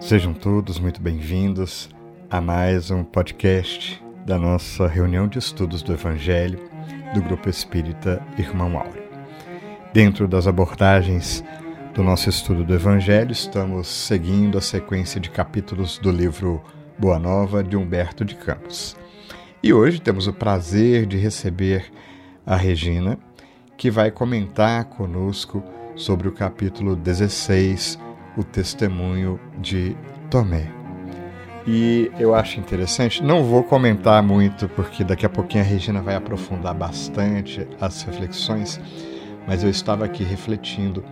Sejam todos muito bem-vindos a mais um podcast da nossa reunião de estudos do Evangelho do Grupo Espírita Irmão Áureo. Dentro das abordagens do nosso estudo do Evangelho, estamos seguindo a sequência de capítulos do livro Boa Nova de Humberto de Campos. E hoje temos o prazer de receber a Regina, que vai comentar conosco sobre o capítulo 16 o testemunho de Tomé. E eu acho interessante, não vou comentar muito, porque daqui a pouquinho a Regina vai aprofundar bastante as reflexões, mas eu estava aqui refletindo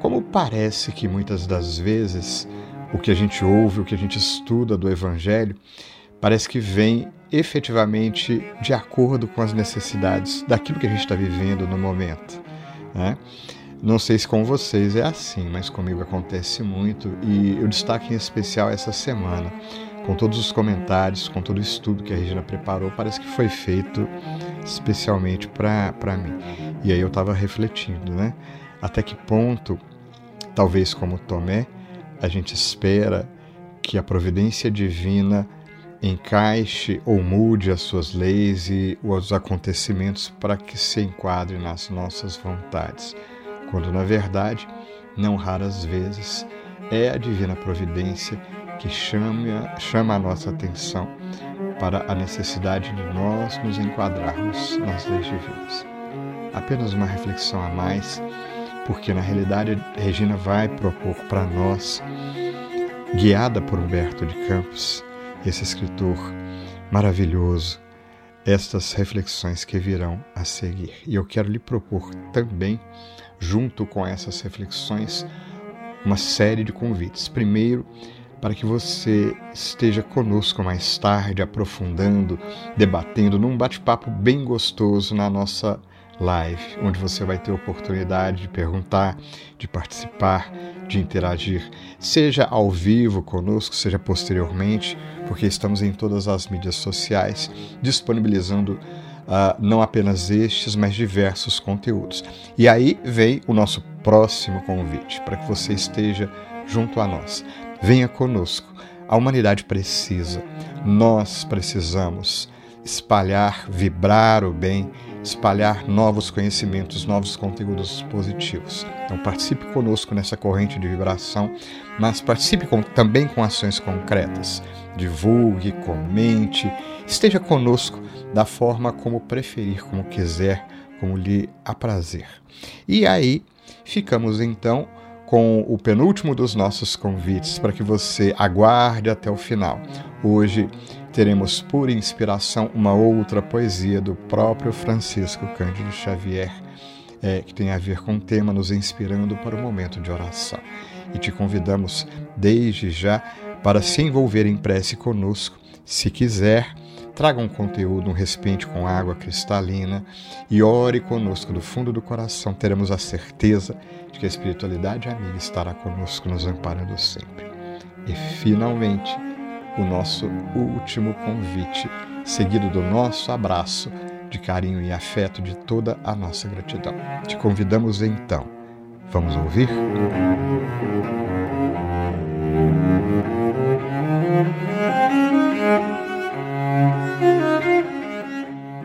como parece que muitas das vezes o que a gente ouve, o que a gente estuda do Evangelho, parece que vem efetivamente de acordo com as necessidades daquilo que a gente está vivendo no momento. Né? Não sei se com vocês é assim, mas comigo acontece muito e eu destaco em especial essa semana, com todos os comentários, com todo o estudo que a Regina preparou, parece que foi feito especialmente para mim. E aí eu estava refletindo, né? Até que ponto, talvez como Tomé, a gente espera que a providência divina encaixe ou mude as suas leis e os acontecimentos para que se enquadre nas nossas vontades quando na verdade, não raras vezes, é a divina providência que chama, chama a nossa atenção para a necessidade de nós nos enquadrarmos nas leis divinas. Apenas uma reflexão a mais, porque na realidade Regina vai propor para nós, guiada por Humberto de Campos, esse escritor maravilhoso, estas reflexões que virão a seguir. E eu quero lhe propor também junto com essas reflexões, uma série de convites. Primeiro, para que você esteja conosco mais tarde, aprofundando, debatendo num bate-papo bem gostoso na nossa live, onde você vai ter oportunidade de perguntar, de participar, de interagir, seja ao vivo conosco, seja posteriormente, porque estamos em todas as mídias sociais disponibilizando uh, não apenas estes, mas diversos conteúdos. E aí vem o nosso próximo convite para que você esteja junto a nós. Venha conosco. A humanidade precisa, nós precisamos espalhar, vibrar o bem, espalhar novos conhecimentos, novos conteúdos positivos. Então participe conosco nessa corrente de vibração, mas participe com, também com ações concretas. Divulgue, comente, esteja conosco da forma como preferir, como quiser, como lhe aprazer. E aí ficamos então com o penúltimo dos nossos convites para que você aguarde até o final. Hoje teremos por inspiração uma outra poesia do próprio Francisco Cândido Xavier, é, que tem a ver com o tema nos inspirando para o momento de oração. E te convidamos desde já para se envolver em prece conosco, se quiser. Traga um conteúdo, um recipiente com água cristalina e ore conosco do fundo do coração. Teremos a certeza de que a espiritualidade amiga estará conosco, nos amparando sempre. E, finalmente, o nosso último convite, seguido do nosso abraço de carinho e afeto de toda a nossa gratidão. Te convidamos então. Vamos ouvir?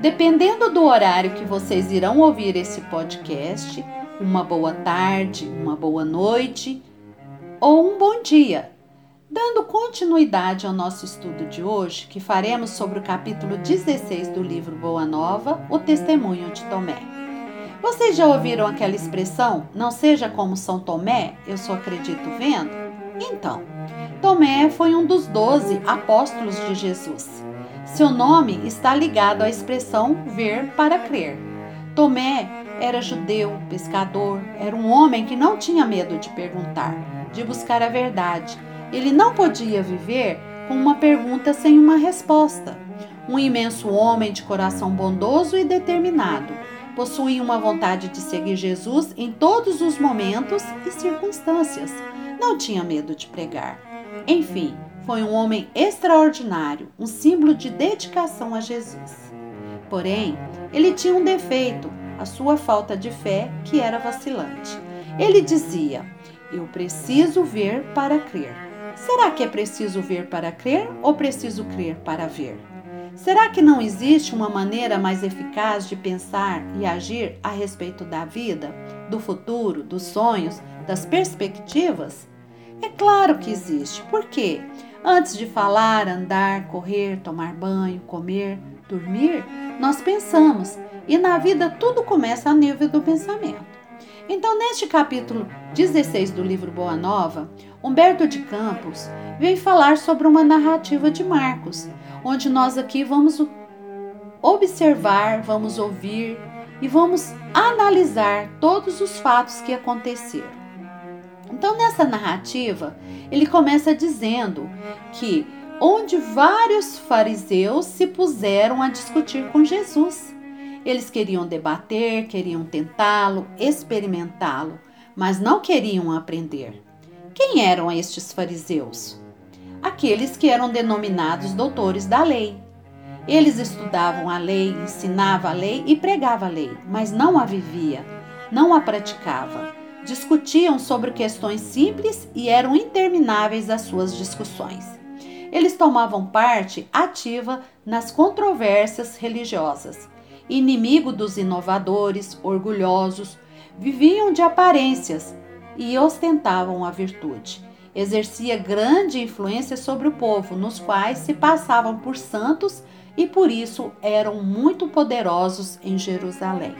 Dependendo do horário que vocês irão ouvir esse podcast, uma boa tarde, uma boa noite ou um bom dia. Dando continuidade ao nosso estudo de hoje, que faremos sobre o capítulo 16 do livro Boa Nova, o testemunho de Tomé. Vocês já ouviram aquela expressão, não seja como São Tomé, eu só acredito vendo? Então, Tomé foi um dos doze apóstolos de Jesus. Seu nome está ligado à expressão ver para crer. Tomé era judeu, pescador, era um homem que não tinha medo de perguntar, de buscar a verdade ele não podia viver com uma pergunta sem uma resposta. Um imenso homem de coração bondoso e determinado, possuía uma vontade de seguir Jesus em todos os momentos e circunstâncias. Não tinha medo de pregar. Enfim, foi um homem extraordinário, um símbolo de dedicação a Jesus. Porém, ele tinha um defeito, a sua falta de fé, que era vacilante. Ele dizia: Eu preciso ver para crer. Será que é preciso ver para crer ou preciso crer para ver? Será que não existe uma maneira mais eficaz de pensar e agir a respeito da vida, do futuro, dos sonhos, das perspectivas? É claro que existe. Por quê? Antes de falar, andar, correr, tomar banho, comer, dormir, nós pensamos. E na vida tudo começa a nível do pensamento. Então, neste capítulo 16 do livro Boa Nova, Humberto de Campos veio falar sobre uma narrativa de Marcos, onde nós aqui vamos observar, vamos ouvir e vamos analisar todos os fatos que aconteceram. Então, nessa narrativa, ele começa dizendo que onde vários fariseus se puseram a discutir com Jesus. Eles queriam debater, queriam tentá-lo, experimentá-lo, mas não queriam aprender. Quem eram estes fariseus? aqueles que eram denominados doutores da lei. Eles estudavam a lei, ensinavam a lei e pregavam a lei, mas não a vivia, não a praticava. Discutiam sobre questões simples e eram intermináveis as suas discussões. Eles tomavam parte ativa nas controvérsias religiosas. Inimigo dos inovadores, orgulhosos, viviam de aparências e ostentavam a virtude exercia grande influência sobre o povo, nos quais se passavam por santos e por isso eram muito poderosos em Jerusalém.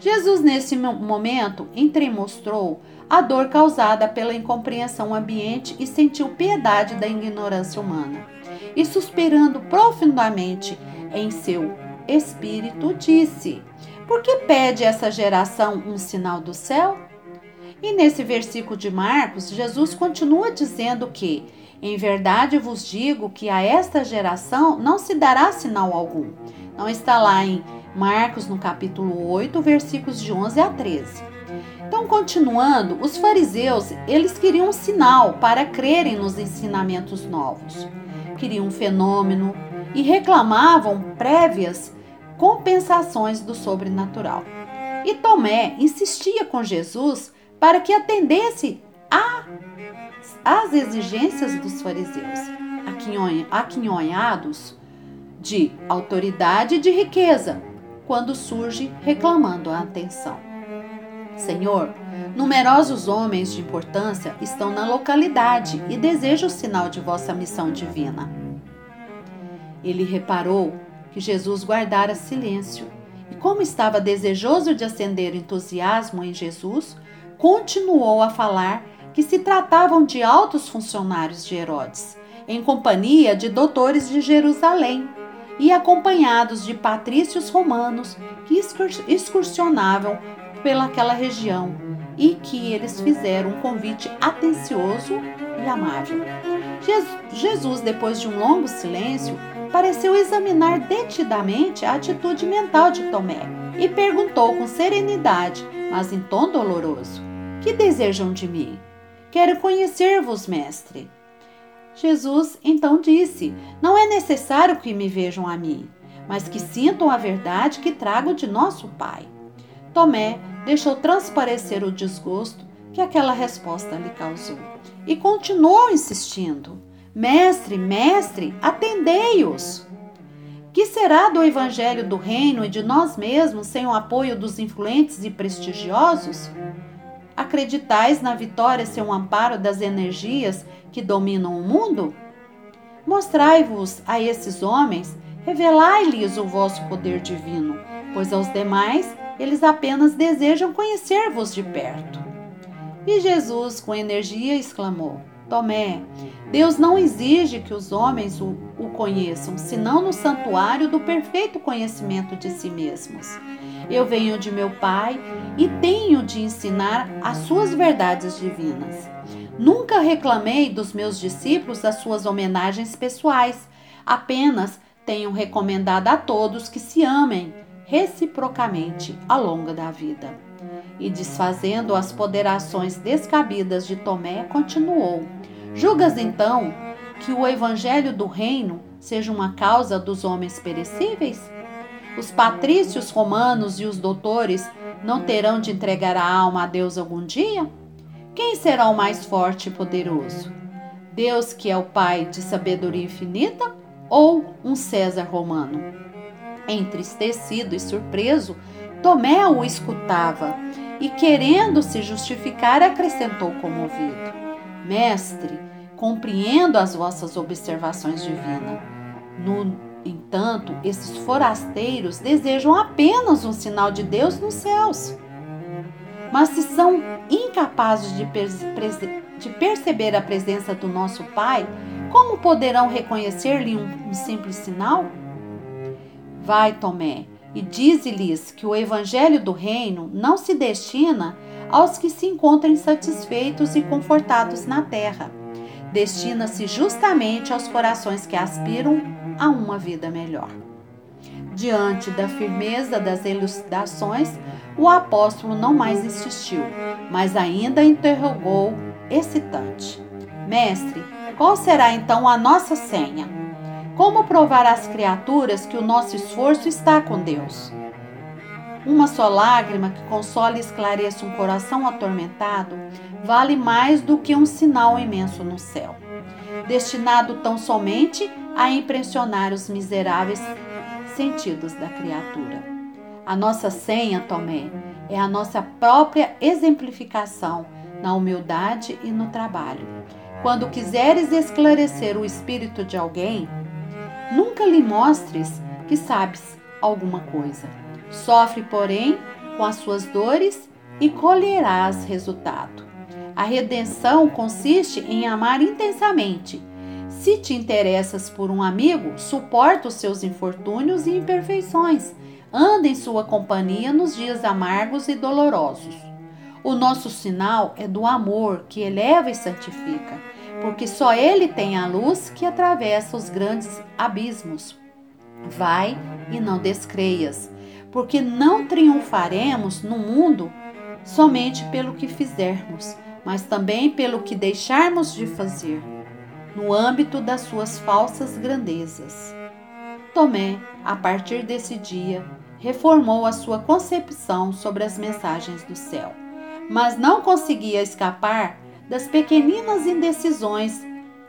Jesus, nesse momento, entremostrou a dor causada pela incompreensão ambiente e sentiu piedade da ignorância humana. E suspirando profundamente em seu espírito, disse: Por que pede essa geração um sinal do céu? E nesse versículo de Marcos, Jesus continua dizendo que, em verdade vos digo que a esta geração não se dará sinal algum. Não está lá em Marcos, no capítulo 8, versículos de 11 a 13. Então, continuando, os fariseus, eles queriam um sinal para crerem nos ensinamentos novos. Queriam um fenômeno e reclamavam prévias compensações do sobrenatural. E Tomé insistia com Jesus para que atendesse às exigências dos fariseus, aquinhonhados de autoridade e de riqueza, quando surge reclamando a atenção. Senhor, numerosos homens de importância estão na localidade e desejam o sinal de vossa missão divina. Ele reparou que Jesus guardara silêncio e, como estava desejoso de acender entusiasmo em Jesus, continuou a falar que se tratavam de altos funcionários de Herodes, em companhia de doutores de Jerusalém e acompanhados de patrícios romanos que excursionavam pelaquela região e que eles fizeram um convite atencioso e amável. Jesus, depois de um longo silêncio, pareceu examinar detidamente a atitude mental de Tomé e perguntou com serenidade, mas em tom doloroso: Que desejam de mim? Quero conhecer-vos, mestre. Jesus então disse: Não é necessário que me vejam a mim, mas que sintam a verdade que trago de nosso Pai. Tomé deixou transparecer o desgosto que aquela resposta lhe causou e continuou insistindo: Mestre, mestre, atendei-os! Que será do evangelho do reino e de nós mesmos sem o apoio dos influentes e prestigiosos? Acreditais na vitória sem o amparo das energias que dominam o mundo? Mostrai-vos a esses homens, revelai-lhes o vosso poder divino, pois aos demais eles apenas desejam conhecer-vos de perto. E Jesus, com energia, exclamou: Tomé, Deus não exige que os homens o, o conheçam, senão no santuário do perfeito conhecimento de si mesmos. Eu venho de meu Pai e tenho de ensinar as suas verdades divinas. Nunca reclamei dos meus discípulos as suas homenagens pessoais, apenas tenho recomendado a todos que se amem reciprocamente ao longo da vida. E desfazendo as poderações descabidas de Tomé, continuou: Julgas então que o evangelho do reino seja uma causa dos homens perecíveis? Os patrícios romanos e os doutores não terão de entregar a alma a Deus algum dia? Quem será o mais forte e poderoso? Deus, que é o Pai de sabedoria infinita, ou um César romano? Entristecido e surpreso, Tomé o escutava e, querendo se justificar, acrescentou comovido: Mestre, compreendo as vossas observações divinas. No entanto, esses forasteiros desejam apenas um sinal de Deus nos céus. Mas se são incapazes de, de perceber a presença do nosso Pai, como poderão reconhecer-lhe um, um simples sinal? Vai, Tomé, e dize-lhes que o evangelho do reino não se destina aos que se encontram insatisfeitos e confortados na terra. Destina-se justamente aos corações que aspiram a uma vida melhor. Diante da firmeza das elucidações, o apóstolo não mais insistiu, mas ainda interrogou excitante: Mestre, qual será então a nossa senha? Como provar às criaturas que o nosso esforço está com Deus? Uma só lágrima que console e esclareça um coração atormentado vale mais do que um sinal imenso no céu, destinado tão somente a impressionar os miseráveis sentidos da criatura. A nossa senha, Tomé, é a nossa própria exemplificação na humildade e no trabalho. Quando quiseres esclarecer o espírito de alguém, nunca lhe mostres que sabes alguma coisa. Sofre, porém, com as suas dores e colherás resultado. A redenção consiste em amar intensamente se te interessas por um amigo, suporta os seus infortúnios e imperfeições. Anda em sua companhia nos dias amargos e dolorosos. O nosso sinal é do amor que eleva e santifica, porque só ele tem a luz que atravessa os grandes abismos. Vai e não descreias, porque não triunfaremos no mundo somente pelo que fizermos, mas também pelo que deixarmos de fazer no âmbito das suas falsas grandezas. Tomé, a partir desse dia, reformou a sua concepção sobre as mensagens do céu, mas não conseguia escapar das pequeninas indecisões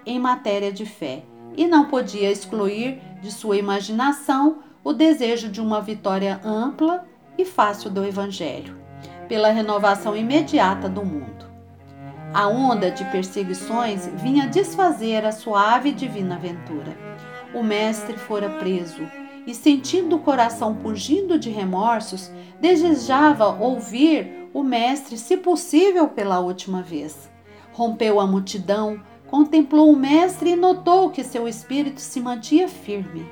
em matéria de fé e não podia excluir de sua imaginação o desejo de uma vitória ampla e fácil do Evangelho, pela renovação imediata do mundo. A onda de perseguições vinha desfazer a suave e divina aventura. O mestre fora preso e, sentindo o coração pungindo de remorsos, desejava ouvir o mestre, se possível, pela última vez. Rompeu a multidão, contemplou o mestre e notou que seu espírito se mantinha firme.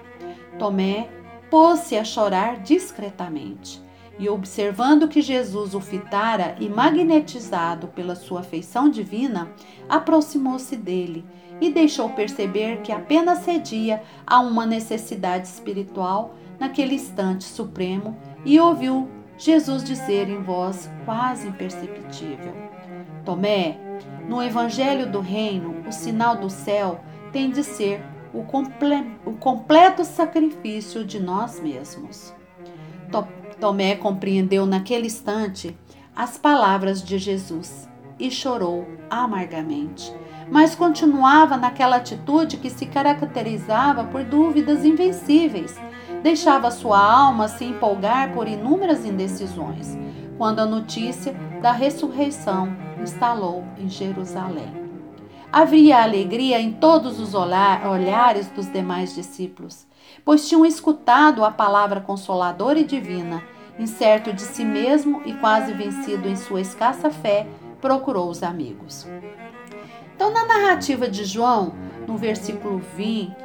Tomé pôs-se a chorar discretamente e observando que Jesus o fitara e magnetizado pela sua afeição divina, aproximou-se dele e deixou perceber que apenas cedia a uma necessidade espiritual naquele instante supremo e ouviu Jesus dizer em voz quase imperceptível: Tomé, no Evangelho do Reino, o sinal do céu tem de ser o, comple o completo sacrifício de nós mesmos. Tomé compreendeu naquele instante as palavras de Jesus e chorou amargamente, mas continuava naquela atitude que se caracterizava por dúvidas invencíveis. Deixava sua alma se empolgar por inúmeras indecisões, quando a notícia da ressurreição instalou em Jerusalém. Havia alegria em todos os olhares dos demais discípulos, pois tinham escutado a palavra consoladora e divina incerto de si mesmo e quase vencido em sua escassa fé, procurou os amigos. Então, na narrativa de João, no versículo 20,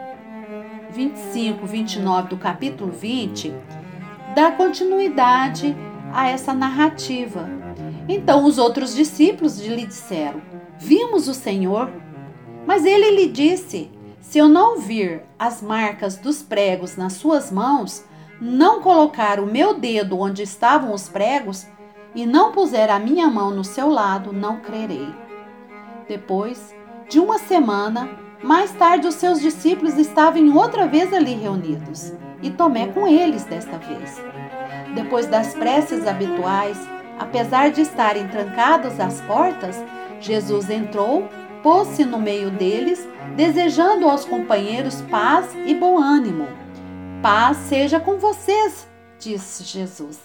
25, 29 do capítulo 20, dá continuidade a essa narrativa. Então, os outros discípulos lhe disseram: Vimos o Senhor. Mas ele lhe disse: Se eu não vir as marcas dos pregos nas suas mãos não colocar o meu dedo onde estavam os pregos e não puser a minha mão no seu lado, não crerei. Depois de uma semana, Mais tarde, os seus discípulos estavam outra vez ali reunidos, e Tomé com eles desta vez. Depois das preces habituais, apesar de estarem trancadas as portas, Jesus entrou, pôs-se no meio deles, desejando aos companheiros paz e bom ânimo. Paz seja com vocês, disse Jesus.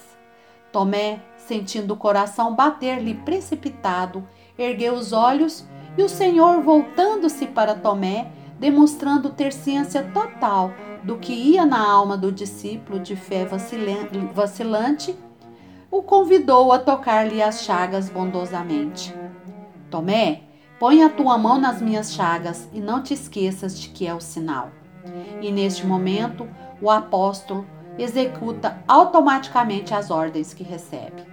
Tomé, sentindo o coração bater-lhe precipitado, ergueu os olhos e o Senhor, voltando-se para Tomé, demonstrando ter ciência total do que ia na alma do discípulo de fé vacilante, o convidou a tocar-lhe as chagas bondosamente. Tomé, põe a tua mão nas minhas chagas e não te esqueças de que é o sinal. E neste momento, o apóstolo executa automaticamente as ordens que recebe.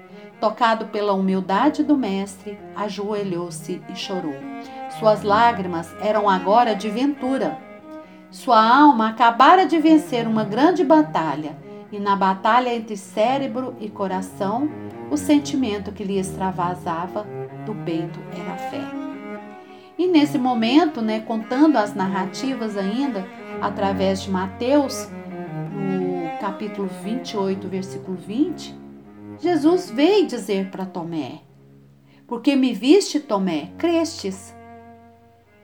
Tocado pela humildade do Mestre, ajoelhou-se e chorou. Suas lágrimas eram agora de ventura. Sua alma acabara de vencer uma grande batalha, e na batalha entre cérebro e coração, o sentimento que lhe extravasava do peito era a fé. E nesse momento, né, contando as narrativas ainda, através de Mateus, no capítulo 28, versículo 20, Jesus veio dizer para Tomé: Porque me viste, Tomé, crestes.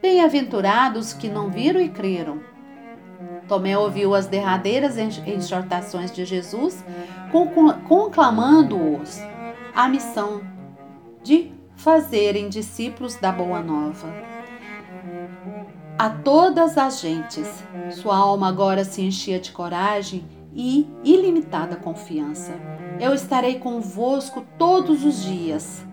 Bem-aventurados que não viram e creram. Tomé ouviu as derradeiras exortações de Jesus, conclamando-os a missão de fazerem discípulos da Boa Nova. A todas as gentes, sua alma agora se enchia de coragem e ilimitada confiança. Eu estarei convosco todos os dias.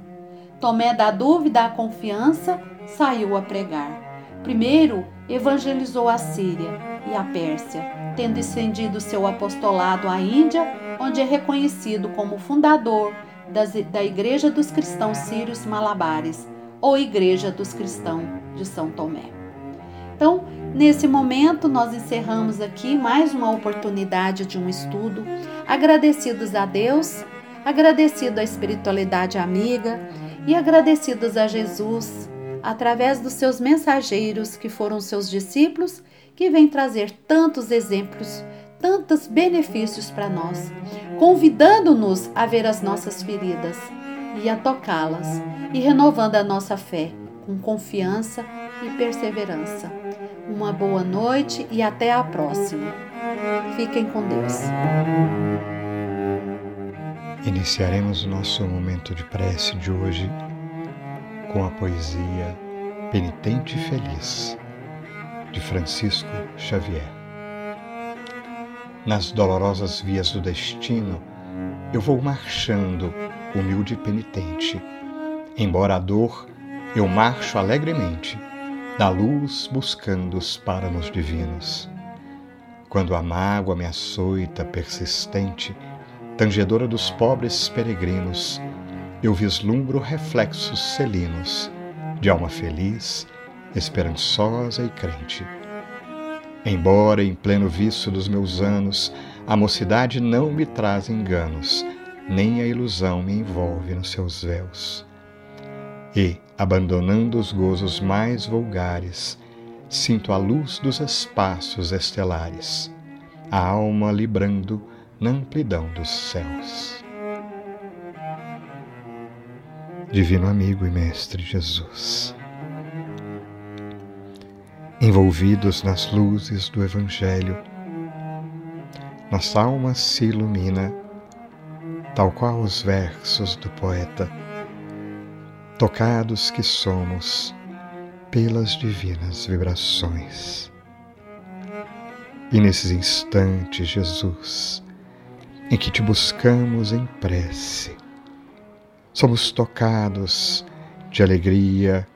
Tomé da dúvida à confiança, saiu a pregar. Primeiro, evangelizou a Síria e a Pérsia, tendo estendido seu apostolado à Índia, onde é reconhecido como fundador das, da Igreja dos Cristãos Sírios Malabares, ou Igreja dos Cristãos de São Tomé. Então, Nesse momento, nós encerramos aqui mais uma oportunidade de um estudo, agradecidos a Deus, agradecido à espiritualidade amiga e agradecidos a Jesus, através dos seus mensageiros, que foram seus discípulos, que vêm trazer tantos exemplos, tantos benefícios para nós, convidando-nos a ver as nossas feridas e a tocá-las, e renovando a nossa fé com confiança e perseverança. Uma boa noite e até a próxima. Fiquem com Deus. Iniciaremos o nosso momento de prece de hoje com a poesia Penitente e Feliz, de Francisco Xavier. Nas dolorosas vias do destino, eu vou marchando, humilde e penitente. Embora a dor, eu marcho alegremente da luz buscando os páramos divinos. Quando a mágoa me açoita persistente, tangedora dos pobres peregrinos, eu vislumbro reflexos celinos de alma feliz, esperançosa e crente. Embora em pleno vício dos meus anos, a mocidade não me traz enganos, nem a ilusão me envolve nos seus véus. E, abandonando os gozos mais vulgares, sinto a luz dos espaços estelares, a alma librando na amplidão dos céus. Divino amigo e Mestre Jesus, envolvidos nas luzes do Evangelho, nossa alma se ilumina, tal qual os versos do poeta tocados que somos pelas divinas vibrações. E nesses instantes, Jesus, em que te buscamos em prece, somos tocados de alegria,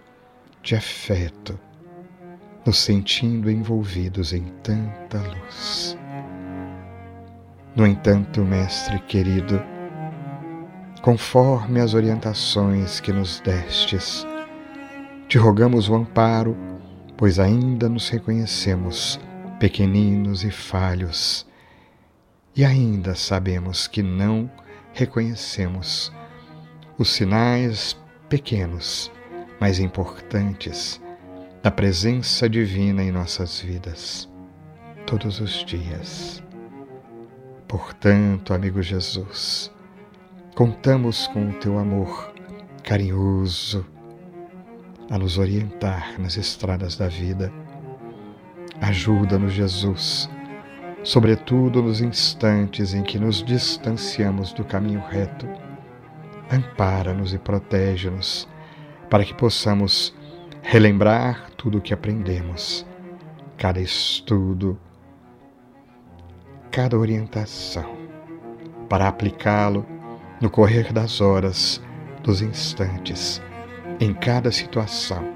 de afeto, nos sentindo envolvidos em tanta luz. No entanto, Mestre querido, conforme as orientações que nos destes. Te rogamos o amparo, pois ainda nos reconhecemos pequeninos e falhos, e ainda sabemos que não reconhecemos os sinais pequenos, mas importantes, da presença divina em nossas vidas, todos os dias. Portanto, amigo Jesus, contamos com o teu amor carinhoso a nos orientar nas estradas da vida. Ajuda-nos, Jesus, sobretudo nos instantes em que nos distanciamos do caminho reto. Ampara-nos e protege-nos para que possamos relembrar tudo o que aprendemos, cada estudo, cada orientação, para aplicá-lo no correr das horas, dos instantes, em cada situação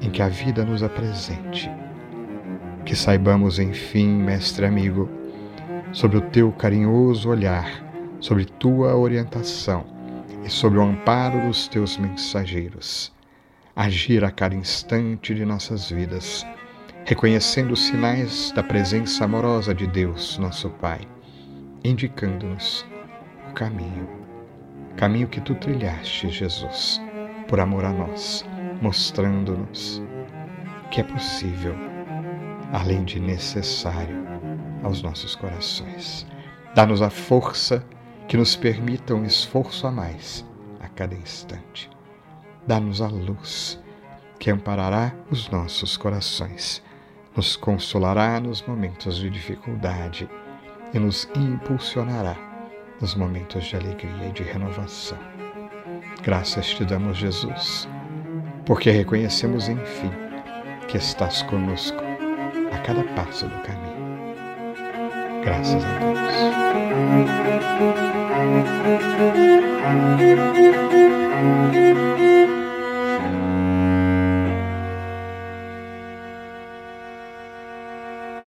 em que a vida nos apresente. Que saibamos, enfim, mestre amigo, sobre o teu carinhoso olhar, sobre tua orientação e sobre o amparo dos teus mensageiros agir a cada instante de nossas vidas, reconhecendo os sinais da presença amorosa de Deus, nosso Pai, indicando-nos o caminho, caminho que tu trilhaste, Jesus, por amor a nós, mostrando-nos que é possível, além de necessário, aos nossos corações. Dá-nos a força que nos permita um esforço a mais a cada instante dá-nos a luz que amparará os nossos corações, nos consolará nos momentos de dificuldade e nos impulsionará nos momentos de alegria e de renovação. Graças te damos, Jesus, porque reconhecemos, enfim, que estás conosco a cada passo do caminho. Graças a Deus. Thank you.